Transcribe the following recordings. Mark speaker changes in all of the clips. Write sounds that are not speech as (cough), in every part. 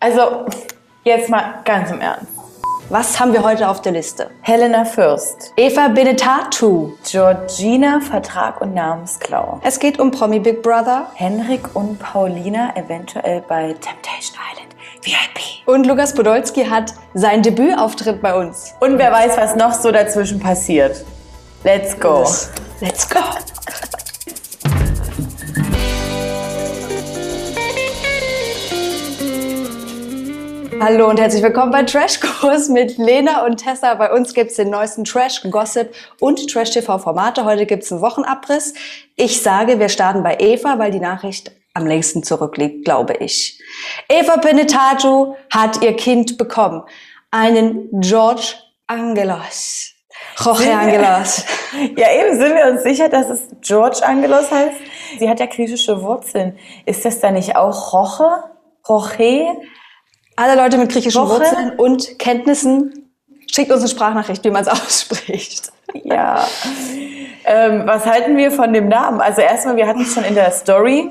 Speaker 1: Also, jetzt mal ganz im Ernst.
Speaker 2: Was haben wir heute auf der Liste?
Speaker 1: Helena Fürst,
Speaker 2: Eva Benetatu.
Speaker 1: Georgina Vertrag und Namensklau,
Speaker 2: Es geht um Promi Big Brother.
Speaker 1: Henrik und Paulina eventuell bei Temptation Island VIP.
Speaker 2: Und Lukas Podolski hat seinen Debütauftritt bei uns.
Speaker 1: Und wer weiß, was noch so dazwischen passiert. Let's go.
Speaker 2: Let's go. Hallo und herzlich willkommen bei Trashkurs mit Lena und Tessa. Bei uns gibt es den neuesten Trash, Gossip und Trash-TV-Formate. Heute gibt es einen Wochenabriss. Ich sage, wir starten bei Eva, weil die Nachricht am längsten zurückliegt, glaube ich. Eva Penetatu hat ihr Kind bekommen. Einen George Angelos. Jorge Angelos. (laughs)
Speaker 1: Ja, eben sind wir uns sicher, dass es George Angelos heißt. Sie hat ja griechische Wurzeln. Ist das da nicht auch Roche? Roche?
Speaker 2: Alle Leute mit griechischen
Speaker 1: Woche?
Speaker 2: Wurzeln und Kenntnissen, schickt uns eine Sprachnachricht, wie man es (laughs) ausspricht.
Speaker 1: Ja. Ähm, was halten wir von dem Namen? Also erstmal, wir hatten es schon in der Story.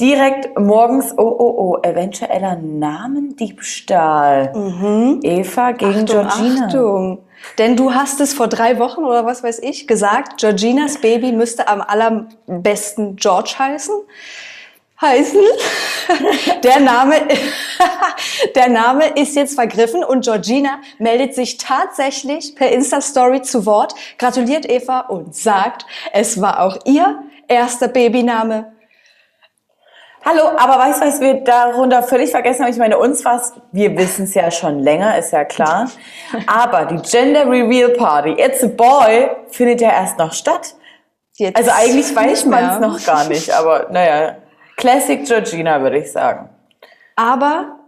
Speaker 1: Direkt morgens, oh, oh, oh, eventueller Namendiebstahl. Eva gegen Georgina.
Speaker 2: Achtung. Denn du hast es vor drei Wochen oder was weiß ich gesagt, Georginas Baby müsste am allerbesten George heißen. Heißen. (laughs) Der Name, (laughs) der Name ist jetzt vergriffen und Georgina meldet sich tatsächlich per Insta-Story zu Wort, gratuliert Eva und sagt, es war auch ihr erster Babyname.
Speaker 1: Hallo, aber weißt du, was wir darunter völlig vergessen haben? Ich meine, uns was, wir wissen es ja schon länger, ist ja klar. Aber die Gender Reveal Party, It's a Boy, findet ja erst noch statt.
Speaker 2: Jetzt
Speaker 1: Also eigentlich weiß man es noch gar nicht, aber naja. Classic Georgina, würde ich sagen.
Speaker 2: Aber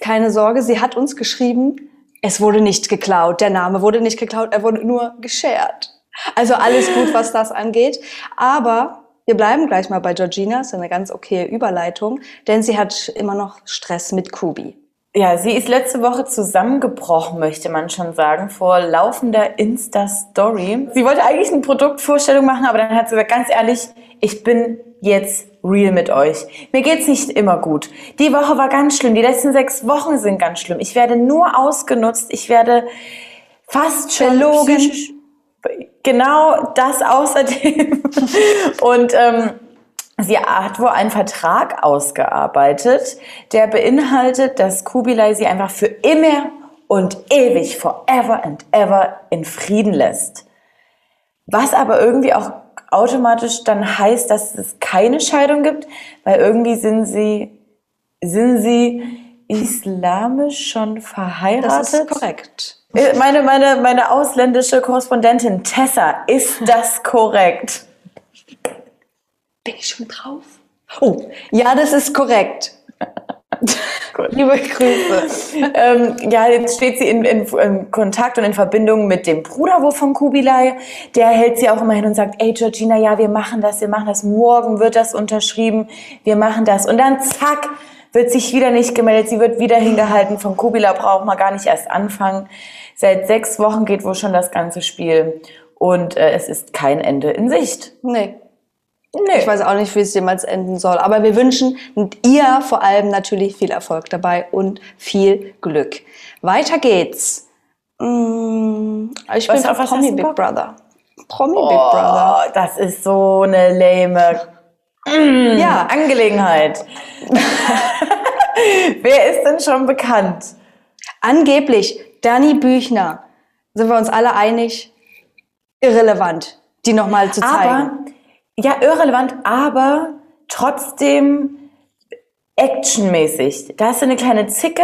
Speaker 2: keine Sorge, sie hat uns geschrieben, es wurde nicht geklaut. Der Name wurde nicht geklaut, er wurde nur geshared. Also alles gut, was das angeht. Aber wir bleiben gleich mal bei Georgina, ist eine ganz okaye Überleitung, denn sie hat immer noch Stress mit Kubi.
Speaker 1: Ja, sie ist letzte Woche zusammengebrochen, möchte man schon sagen, vor laufender Insta-Story. Sie wollte eigentlich eine Produktvorstellung machen, aber dann hat sie gesagt, ganz ehrlich, ich bin jetzt real mit euch. Mir geht's nicht immer gut. Die Woche war ganz schlimm. Die letzten sechs Wochen sind ganz schlimm. Ich werde nur ausgenutzt. Ich werde fast schon psychisch- Genau das außerdem. (laughs) Und ähm, Sie hat wohl einen Vertrag ausgearbeitet, der beinhaltet, dass Kubilai sie einfach für immer und ewig, forever and ever in Frieden lässt. Was aber irgendwie auch automatisch dann heißt, dass es keine Scheidung gibt, weil irgendwie sind sie, sind sie islamisch schon verheiratet.
Speaker 2: Das ist korrekt.
Speaker 1: Äh, Meine, meine, meine ausländische Korrespondentin Tessa, ist das korrekt?
Speaker 2: Bin ich schon drauf? Oh, ja, das ist korrekt. (laughs) Liebe Grüße.
Speaker 1: ähm, ja, jetzt steht sie in, in, in Kontakt und in Verbindung mit dem Bruder wohl von Kubilai. Der hält sie auch immer hin und sagt, ey Georgina, ja, wir machen das, wir machen das. Morgen wird das unterschrieben, wir machen das. Und dann zack, wird sich wieder nicht gemeldet, sie wird wieder hingehalten. Von Kubilai braucht man gar nicht erst anfangen. Seit sechs Wochen geht wohl schon das ganze Spiel. Und äh, es ist kein Ende in Sicht.
Speaker 2: Nee,
Speaker 1: Nö.
Speaker 2: Ich weiß auch nicht, wie es jemals enden soll. Aber wir wünschen ihr vor allem natürlich viel Erfolg dabei und viel Glück. Weiter geht's. Mm, Ich
Speaker 1: Was-
Speaker 2: bin
Speaker 1: auf
Speaker 2: Promi Big
Speaker 1: Bock?
Speaker 2: Brother. Promi Big Brother.
Speaker 1: Oh, das ist so eine lame mm,
Speaker 2: Ja,
Speaker 1: Angelegenheit. (laughs) Wer ist denn schon bekannt?
Speaker 2: angeblich Dani Büchner. Sind wir uns alle einig? Irrelevant, die nochmal zu zeigen.
Speaker 1: Aber, ja, irrelevant, aber trotzdem actionmäßig. Da hast du eine kleine Zicke.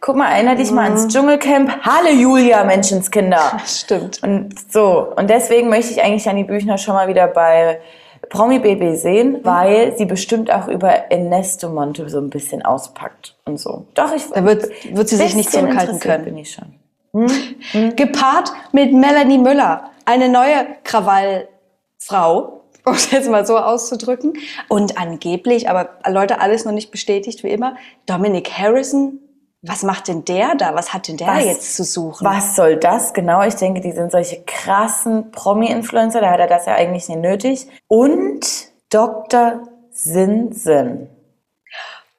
Speaker 1: Guck mal, erinnere dich mal ans Dschungelcamp. Halle Julia, Menschenskinder. (laughs)
Speaker 2: Stimmt.
Speaker 1: Und so, und deswegen möchte ich eigentlich Janni Büchner schon mal wieder bei Promi Baby sehen, weil sie bestimmt auch über Ernesto Monte so ein bisschen auspackt und so. Doch, ich
Speaker 2: Da wird, wird sie sich nicht zurückhalten können.
Speaker 1: bin ich schon. (laughs)
Speaker 2: Gepaart mit Melanie Müller, eine neue Krawallfrau, (laughs) um es jetzt mal so auszudrücken. Und angeblich, aber Leute, alles noch nicht bestätigt, wie immer, Dominic Harrison. Was macht denn der da? Was hat denn der
Speaker 1: Was?
Speaker 2: jetzt zu suchen?
Speaker 1: Was soll das? Genau, ich denke, die sind solche krassen Promi-Influencer, da hat er das ja eigentlich nicht nötig. Und Dr. Sinsen.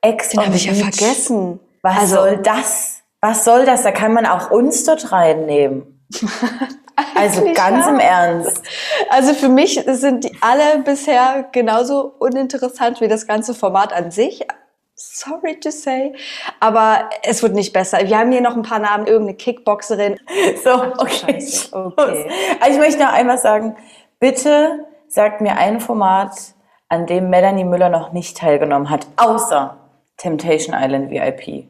Speaker 1: Ex
Speaker 2: Den habe ich ja vergessen.
Speaker 1: Was
Speaker 2: Also-
Speaker 1: soll das? Was soll das? Da kann man auch uns dort reinnehmen. (laughs) Also ganz
Speaker 2: ja.
Speaker 1: im Ernst.
Speaker 2: Also für mich sind die alle bisher genauso uninteressant wie das ganze Format an sich. Sorry to say. Aber es wird nicht besser. Wir haben hier noch ein paar Namen, irgendeine Kickboxerin.
Speaker 1: So, okay.
Speaker 2: Okay.
Speaker 1: Also ich möchte noch einmal sagen, bitte sagt mir ein Format, an dem Melanie Müller noch nicht teilgenommen hat, außer Temptation Island VIP.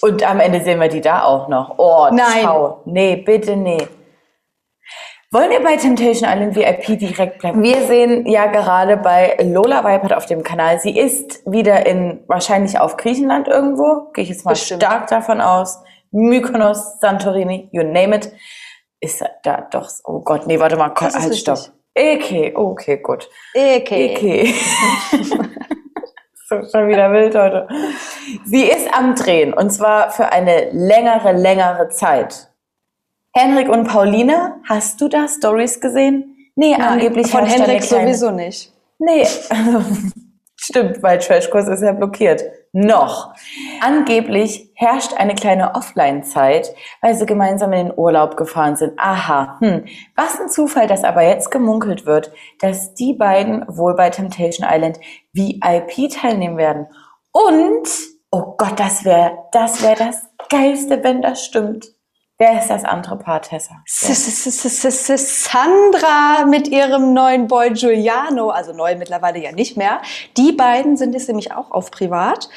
Speaker 1: Und am Ende sehen wir die da auch noch. Oh,
Speaker 2: Nein.
Speaker 1: ciao. Nee, bitte nee. Wollen wir bei Temptation Island VIP direkt bleiben? Wir sehen ja gerade bei Lola Weipert auf dem Kanal, sie ist wieder in, wahrscheinlich auf Griechenland irgendwo, gehe ich jetzt mal
Speaker 2: Bestimmt.
Speaker 1: stark davon aus. Mykonos, Santorini, you name it. Ist da doch, oh Gott, nee, warte mal, halt,
Speaker 2: richtig.
Speaker 1: stopp. Okay, okay, gut.
Speaker 2: Okay.
Speaker 1: Okay. (laughs) so, schon wieder wild heute. Sie ist am Drehen und zwar für eine längere, längere Zeit. Henrik und Pauline, hast du da Stories gesehen? Nee,
Speaker 2: Nein,
Speaker 1: angeblich
Speaker 2: von
Speaker 1: kleine-
Speaker 2: sowieso nicht.
Speaker 1: Nee, also, (laughs) stimmt, weil Trashkurs ist ja blockiert. Noch. Angeblich herrscht eine kleine Offline-Zeit, weil sie gemeinsam in den Urlaub gefahren sind. Aha, hm. Was ein Zufall, dass aber jetzt gemunkelt wird, dass die beiden wohl bei Temptation Island VIP teilnehmen werden. Und, oh Gott, das wäre das, wär das Geilste, wenn das stimmt. Wer ist das andere Paar, Tessa?
Speaker 2: Sandra mit ihrem neuen Boy Giuliano, also neu mittlerweile ja nicht mehr. Die beiden sind jetzt nämlich auch auf privat.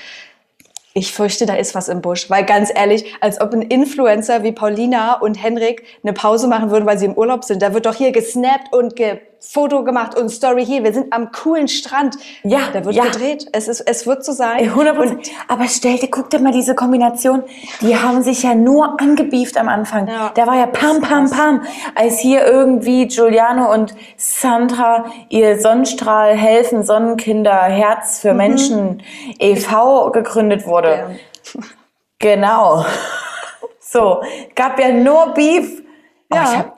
Speaker 2: Ich fürchte, da ist was im Busch, weil ganz ehrlich, als ob ein Influencer wie Paulina und Henrik eine Pause machen würden, weil sie im Urlaub sind. Da wird doch hier gesnappt und ge Foto gemacht und Story hier. Wir sind am coolen Strand.
Speaker 1: Ja,
Speaker 2: da wird
Speaker 1: ja.
Speaker 2: gedreht. Es ist, es wird so sein.
Speaker 1: Ey, 100 Prozent. Aber stell dir, guck dir mal diese Kombination. Die haben sich ja nur angebieft am Anfang.
Speaker 2: Ja.
Speaker 1: Da war ja pam, pam, pam. Als hier irgendwie Giuliano und Sandra ihr Sonnenstrahl helfen, Sonnenkinder, Herz für Menschen e.V. gegründet wurde.
Speaker 2: Ja.
Speaker 1: Genau. (laughs) So, gab ja nur Beef. Oh,
Speaker 2: Ja.
Speaker 1: hab,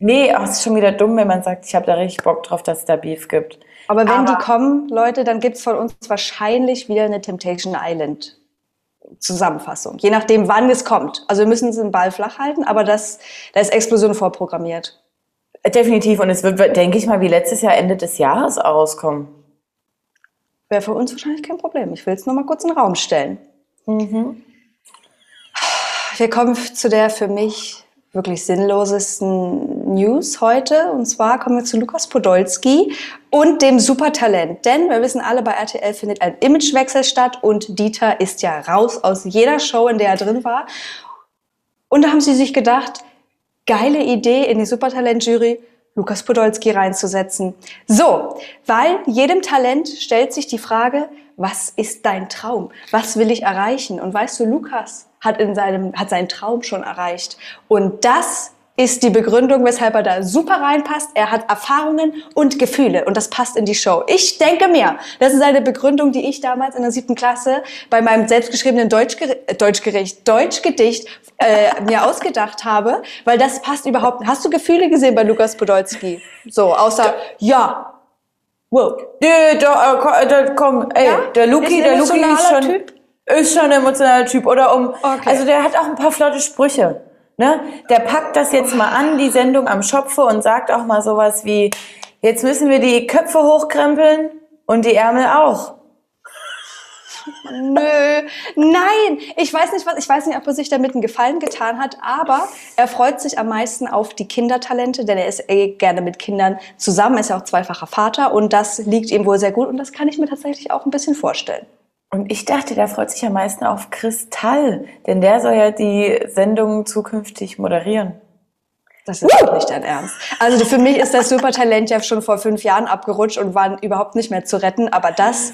Speaker 1: nee, es ist schon wieder dumm, wenn man sagt, ich habe da richtig Bock drauf, dass es da Beef gibt.
Speaker 2: Aber wenn
Speaker 1: Aber-
Speaker 2: die kommen, Leute, dann gibt's von uns wahrscheinlich wieder eine Temptation Island Zusammenfassung. Je nachdem, wann es kommt. Also wir müssen den Ball flach halten, aber das, da ist Explosion vorprogrammiert.
Speaker 1: Definitiv. Und es wird, denke ich mal, wie letztes Jahr Ende des Jahres rauskommen.
Speaker 2: Wäre für uns wahrscheinlich kein Problem. Ich will es nur mal kurz in den Raum stellen. Wir kommen zu der für mich wirklich sinnlosesten News heute. Und zwar kommen wir zu Lukas Podolski und dem Supertalent. Denn wir wissen alle, bei RTL findet ein Imagewechsel statt und Dieter ist ja raus aus jeder Show, in der er drin war. Und da haben sie sich gedacht, geile Idee in die Supertalent-Jury, Lukas Podolski reinzusetzen. So, weil jedem Talent stellt sich die Frage, was ist dein Traum? Was will ich erreichen? Und weißt du, Lukas hat, in seinem, hat seinen Traum schon erreicht. Und das ist die Begründung, weshalb er da super reinpasst. Er hat Erfahrungen und Gefühle und das passt in die Show. Ich denke mir, das ist eine Begründung, die ich damals in der siebten Klasse bei meinem selbstgeschriebenen Deutschger äh, Deutschgericht, Deutschgedicht äh, mir ausgedacht habe, weil das passt überhaupt. Hast du Gefühle gesehen bei Lukas Podolski? So, außer ja. Wow.
Speaker 1: Nee, da, äh, äh, da, komm, ey,
Speaker 2: Ja?
Speaker 1: der Luki, der Luki ist schon,
Speaker 2: Typ?
Speaker 1: ist schon ein emotionaler Typ. Oder um,
Speaker 2: Okay.
Speaker 1: also der hat auch ein paar flotte Sprüche. Ne? Der packt das jetzt mal an, die Sendung am Schopfe und sagt auch mal sowas wie, jetzt müssen wir die Köpfe hochkrempeln und die Ärmel auch.
Speaker 2: Nö, nein, ich weiß nicht, was, ich weiß nicht, ob er sich damit einen Gefallen getan hat, aber er freut sich am meisten auf die Kindertalente, denn er ist eh gerne mit Kindern zusammen, ist ja auch zweifacher Vater und das liegt ihm wohl sehr gut und das kann ich mir tatsächlich auch ein bisschen vorstellen.
Speaker 1: Und ich dachte, der freut sich am meisten auf Kristall, denn der soll ja die Sendung zukünftig moderieren.
Speaker 2: Das ist doch nicht dein Ernst. Also für mich ist das Supertalent ja schon vor fünf Jahren abgerutscht und war überhaupt nicht mehr zu retten, aber das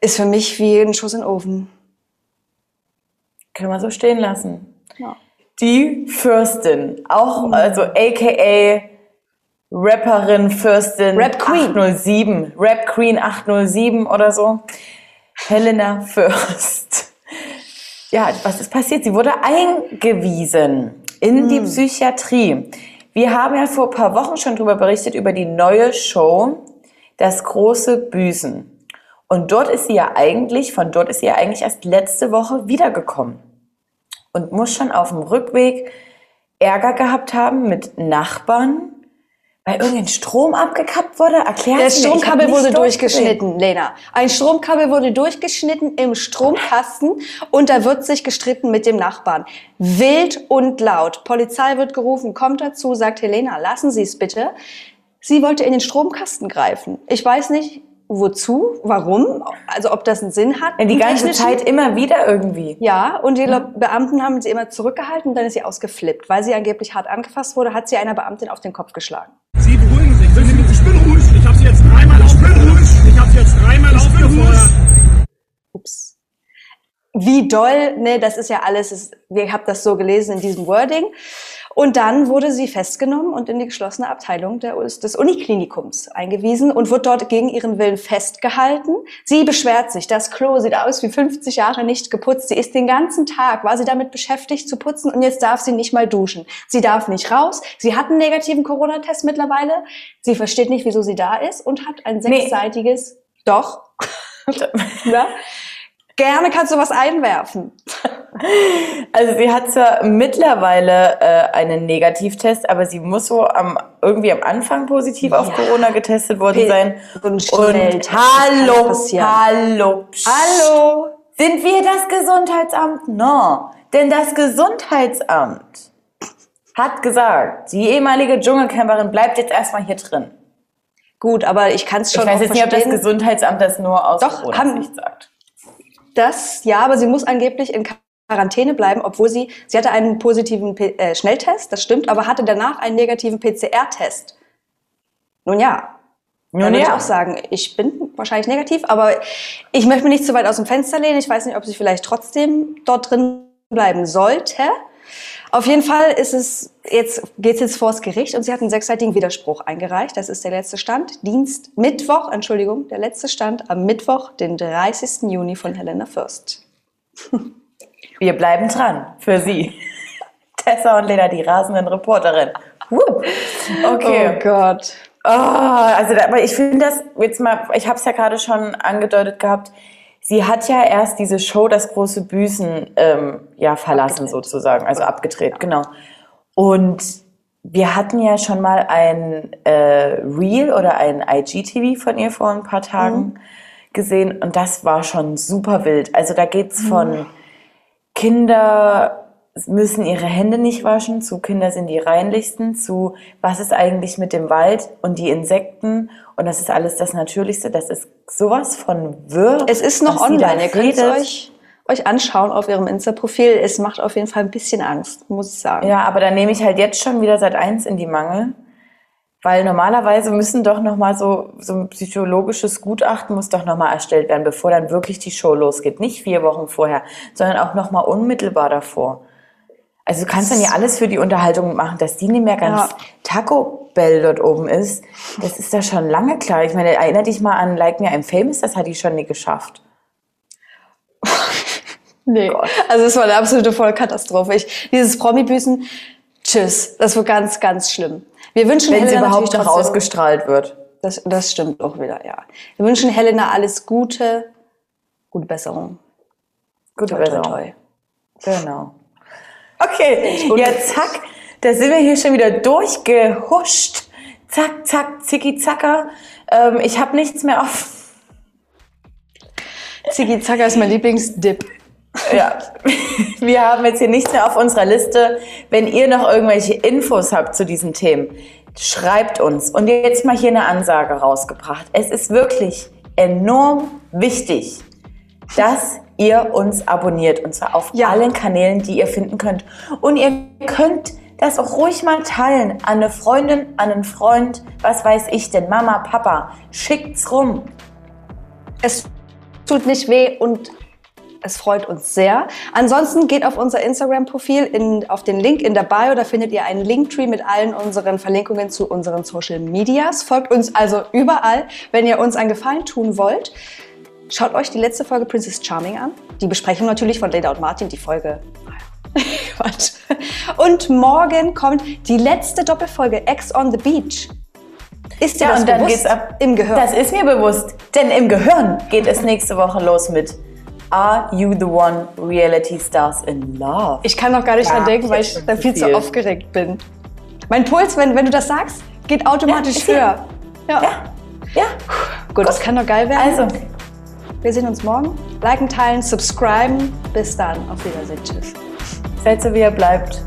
Speaker 2: ist für mich wie ein Schuss in den Ofen.
Speaker 1: Können wir so stehen lassen.
Speaker 2: Ja.
Speaker 1: Die Fürstin, auch, also aka Rapperin Fürstin
Speaker 2: Rap Queen.
Speaker 1: 807, Rap Queen 807 oder so. Helena Fürst. Ja, was ist passiert? Sie wurde eingewiesen in die Psychiatrie. Wir haben ja vor ein paar Wochen schon darüber berichtet, über die neue Show Das große Büßen. Und dort ist sie ja eigentlich, von dort ist sie ja eigentlich erst letzte Woche wiedergekommen. Und muss schon auf dem Rückweg Ärger gehabt haben mit Nachbarn, weil irgendein Strom abgekappt wurde. Erklär
Speaker 2: Das Stromkabel wurde durchgeschnitten, Lena. Ein Stromkabel wurde durchgeschnitten im Stromkasten und da wird sich gestritten mit dem Nachbarn. Wild und laut. Polizei wird gerufen, kommt dazu, sagt Helena, lassen Sie es bitte. Sie wollte in den Stromkasten greifen. Ich weiß nicht, wozu, warum, also ob das einen Sinn hat.
Speaker 1: Ja, die ganze Zeit immer wieder irgendwie.
Speaker 2: Ja, und die Beamten haben sie immer zurückgehalten und dann ist sie ausgeflippt. Weil sie angeblich hart angefasst wurde, hat sie einer Beamtin auf den Kopf geschlagen.
Speaker 3: Jetzt dreimal aufgefordert.
Speaker 2: Ups. Wie doll, ne, das ist ja alles, ist, wir habt das so gelesen in diesem Wording. Und dann wurde sie festgenommen und in die geschlossene Abteilung der, des Uniklinikums eingewiesen und wird dort gegen ihren Willen festgehalten. Sie beschwert sich, das Klo sieht aus wie 50 Jahre nicht geputzt. Sie ist den ganzen Tag, war sie damit beschäftigt zu putzen und jetzt darf sie nicht mal duschen. Sie darf nicht raus. Sie hat einen negativen Corona-Test mittlerweile. Sie versteht nicht, wieso sie da ist und hat ein
Speaker 1: Nee.
Speaker 2: Doch, ja? (laughs) Gerne kannst du was einwerfen.
Speaker 1: Also sie hat zwar mittlerweile äh, einen Negativtest, aber sie muss so am, irgendwie am Anfang positiv auf
Speaker 2: Ja.
Speaker 1: Corona getestet worden
Speaker 2: P-
Speaker 1: sein. Und
Speaker 2: ja
Speaker 1: hallo, hallo.
Speaker 2: Hallo.
Speaker 1: Sind wir das Gesundheitsamt? No. Denn das Gesundheitsamt hat gesagt, die ehemalige Dschungelcamperin bleibt jetzt erstmal hier drin.
Speaker 2: Gut, aber ich kann es schon
Speaker 1: Ich weiß jetzt nicht, ob das
Speaker 2: verstehen.
Speaker 1: Gesundheitsamt das nur aus
Speaker 2: Doch, haben-
Speaker 1: Corona-Sicht sagt.
Speaker 2: Das, ja, aber sie muss angeblich in Quarantäne bleiben, obwohl sie, sie hatte einen positiven P äh, Schnelltest, das stimmt, aber hatte danach einen negativen PCR-Test. Nun ja,
Speaker 1: Nun
Speaker 2: Dann würde ich
Speaker 1: ja.
Speaker 2: auch sagen, ich bin wahrscheinlich negativ, aber ich möchte mich nicht zu weit aus dem Fenster lehnen. Ich weiß nicht, ob sie vielleicht trotzdem dort drin bleiben sollte. Auf jeden Fall ist es jetzt geht's jetzt vors Gericht und sie hat einen sechsseitigen Widerspruch eingereicht. Das ist der letzte Stand. Dienst Mittwoch, Entschuldigung, der letzte Stand am Mittwoch, den 30. Juni von Helena Fürst. (laughs)
Speaker 1: Wir bleiben dran für Sie. (laughs) Tessa und Lena, die rasenden Reporterin. Okay.
Speaker 2: Gott.
Speaker 1: Oh, also da, ich finde das jetzt mal, ich habe es ja gerade schon angedeutet gehabt, sie hat ja erst diese Show Das große Büßen ähm, ja verlassen
Speaker 2: Abgedreht.
Speaker 1: sozusagen, also abgedreht, genau. Und wir hatten ja schon mal ein äh, Reel oder ein IGTV von ihr vor ein paar Tagen gesehen und das war schon super wild. Also da geht's von Kinder müssen ihre Hände nicht waschen, zu Kinder sind die reinlichsten, zu was ist eigentlich mit dem Wald und die Insekten und das ist alles das Natürlichste. Das ist sowas von wirr.
Speaker 2: Es ist noch
Speaker 1: da
Speaker 2: online. Ihr könnt es euch, euch anschauen auf ihrem Insta-Profil. Es macht auf jeden Fall ein bisschen Angst, muss ich sagen.
Speaker 1: Ja, aber dann nehme ich halt jetzt schon wieder seit eins in die Mangel. Weil normalerweise müssen doch noch mal so, so ein psychologisches Gutachten muss doch noch mal erstellt werden, bevor dann wirklich die Show losgeht. Nicht vier Wochen vorher, sondern auch noch mal unmittelbar davor. Also du kannst dann ja alles für die Unterhaltung machen, dass die nicht mehr ganz
Speaker 2: Ja.
Speaker 1: Taco Bell dort oben ist. Das ist da schon lange klar. Ich meine, erinnere dich mal an Like Me I'm Famous, das hat die schon nie geschafft. (laughs)
Speaker 2: Nee. Also es war eine absolute Vollkatastrophe. Ich, dieses Promi-Büßen, tschüss. Das wird ganz, ganz schlimm. Wir wünschen
Speaker 1: Wenn sie
Speaker 2: Helena
Speaker 1: überhaupt noch ausgestrahlt wird.
Speaker 2: Das, das stimmt auch wieder, ja. Wir wünschen Helena alles Gute, gute Besserung.
Speaker 1: Gute
Speaker 2: Toi, toi,
Speaker 1: Besserung.
Speaker 2: toi.
Speaker 1: Genau. Okay,
Speaker 2: Und-
Speaker 1: jetzt zack, da sind wir hier schon wieder durchgehuscht. Zack, zack, zicki, zacker. Ähm, ich habe nichts mehr auf.
Speaker 2: Ziggy Zacker ist mein Lieblingsdip.
Speaker 1: Ja, (laughs) wir haben jetzt hier nichts mehr auf unserer Liste. Wenn ihr noch irgendwelche Infos habt zu diesen Themen, schreibt uns. Und jetzt mal hier eine Ansage rausgebracht. Es ist wirklich enorm wichtig, dass ihr uns abonniert. Und zwar auf
Speaker 2: Ja.
Speaker 1: allen Kanälen, die ihr finden könnt. Und ihr könnt das auch ruhig mal teilen an eine Freundin, an einen Freund, was weiß ich denn, Mama, Papa. Schickt's rum.
Speaker 2: Es tut nicht weh und es freut uns sehr. Ansonsten geht auf unser Instagram-Profil in, auf den Link in der Bio. Da findet ihr einen Linktree mit allen unseren Verlinkungen zu unseren Social Medias. Folgt uns also überall, wenn ihr uns einen Gefallen tun wollt. Schaut euch die letzte Folge Princess Charming an. Die Besprechung natürlich von Leda und Martin, die Folge. (laughs) Quatsch. Und morgen kommt die letzte Doppelfolge Ex on the Beach. Ist dir
Speaker 1: Ja,
Speaker 2: das
Speaker 1: und dann
Speaker 2: bewusst?
Speaker 1: geht's ab.
Speaker 2: Im Gehirn.
Speaker 1: Das ist mir bewusst. Denn im Gehirn geht es nächste Woche los mit Are You the One Reality Stars in Love?
Speaker 2: Ich kann noch gar nicht
Speaker 1: Ja,
Speaker 2: dran denken, weil ich dann
Speaker 1: zu
Speaker 2: viel zu
Speaker 1: viel.
Speaker 2: aufgeregt bin. Mein Puls, wenn, wenn du das sagst, geht automatisch
Speaker 1: ja-
Speaker 2: höher. Ja.
Speaker 1: Ja. Ja.
Speaker 2: Gut, das kann doch geil werden.
Speaker 1: Also,
Speaker 2: Wir sehen uns morgen. Liken, teilen, subscriben. Bis dann. Auf Wiedersehen. Tschüss.
Speaker 1: seid so wie ihr bleibt.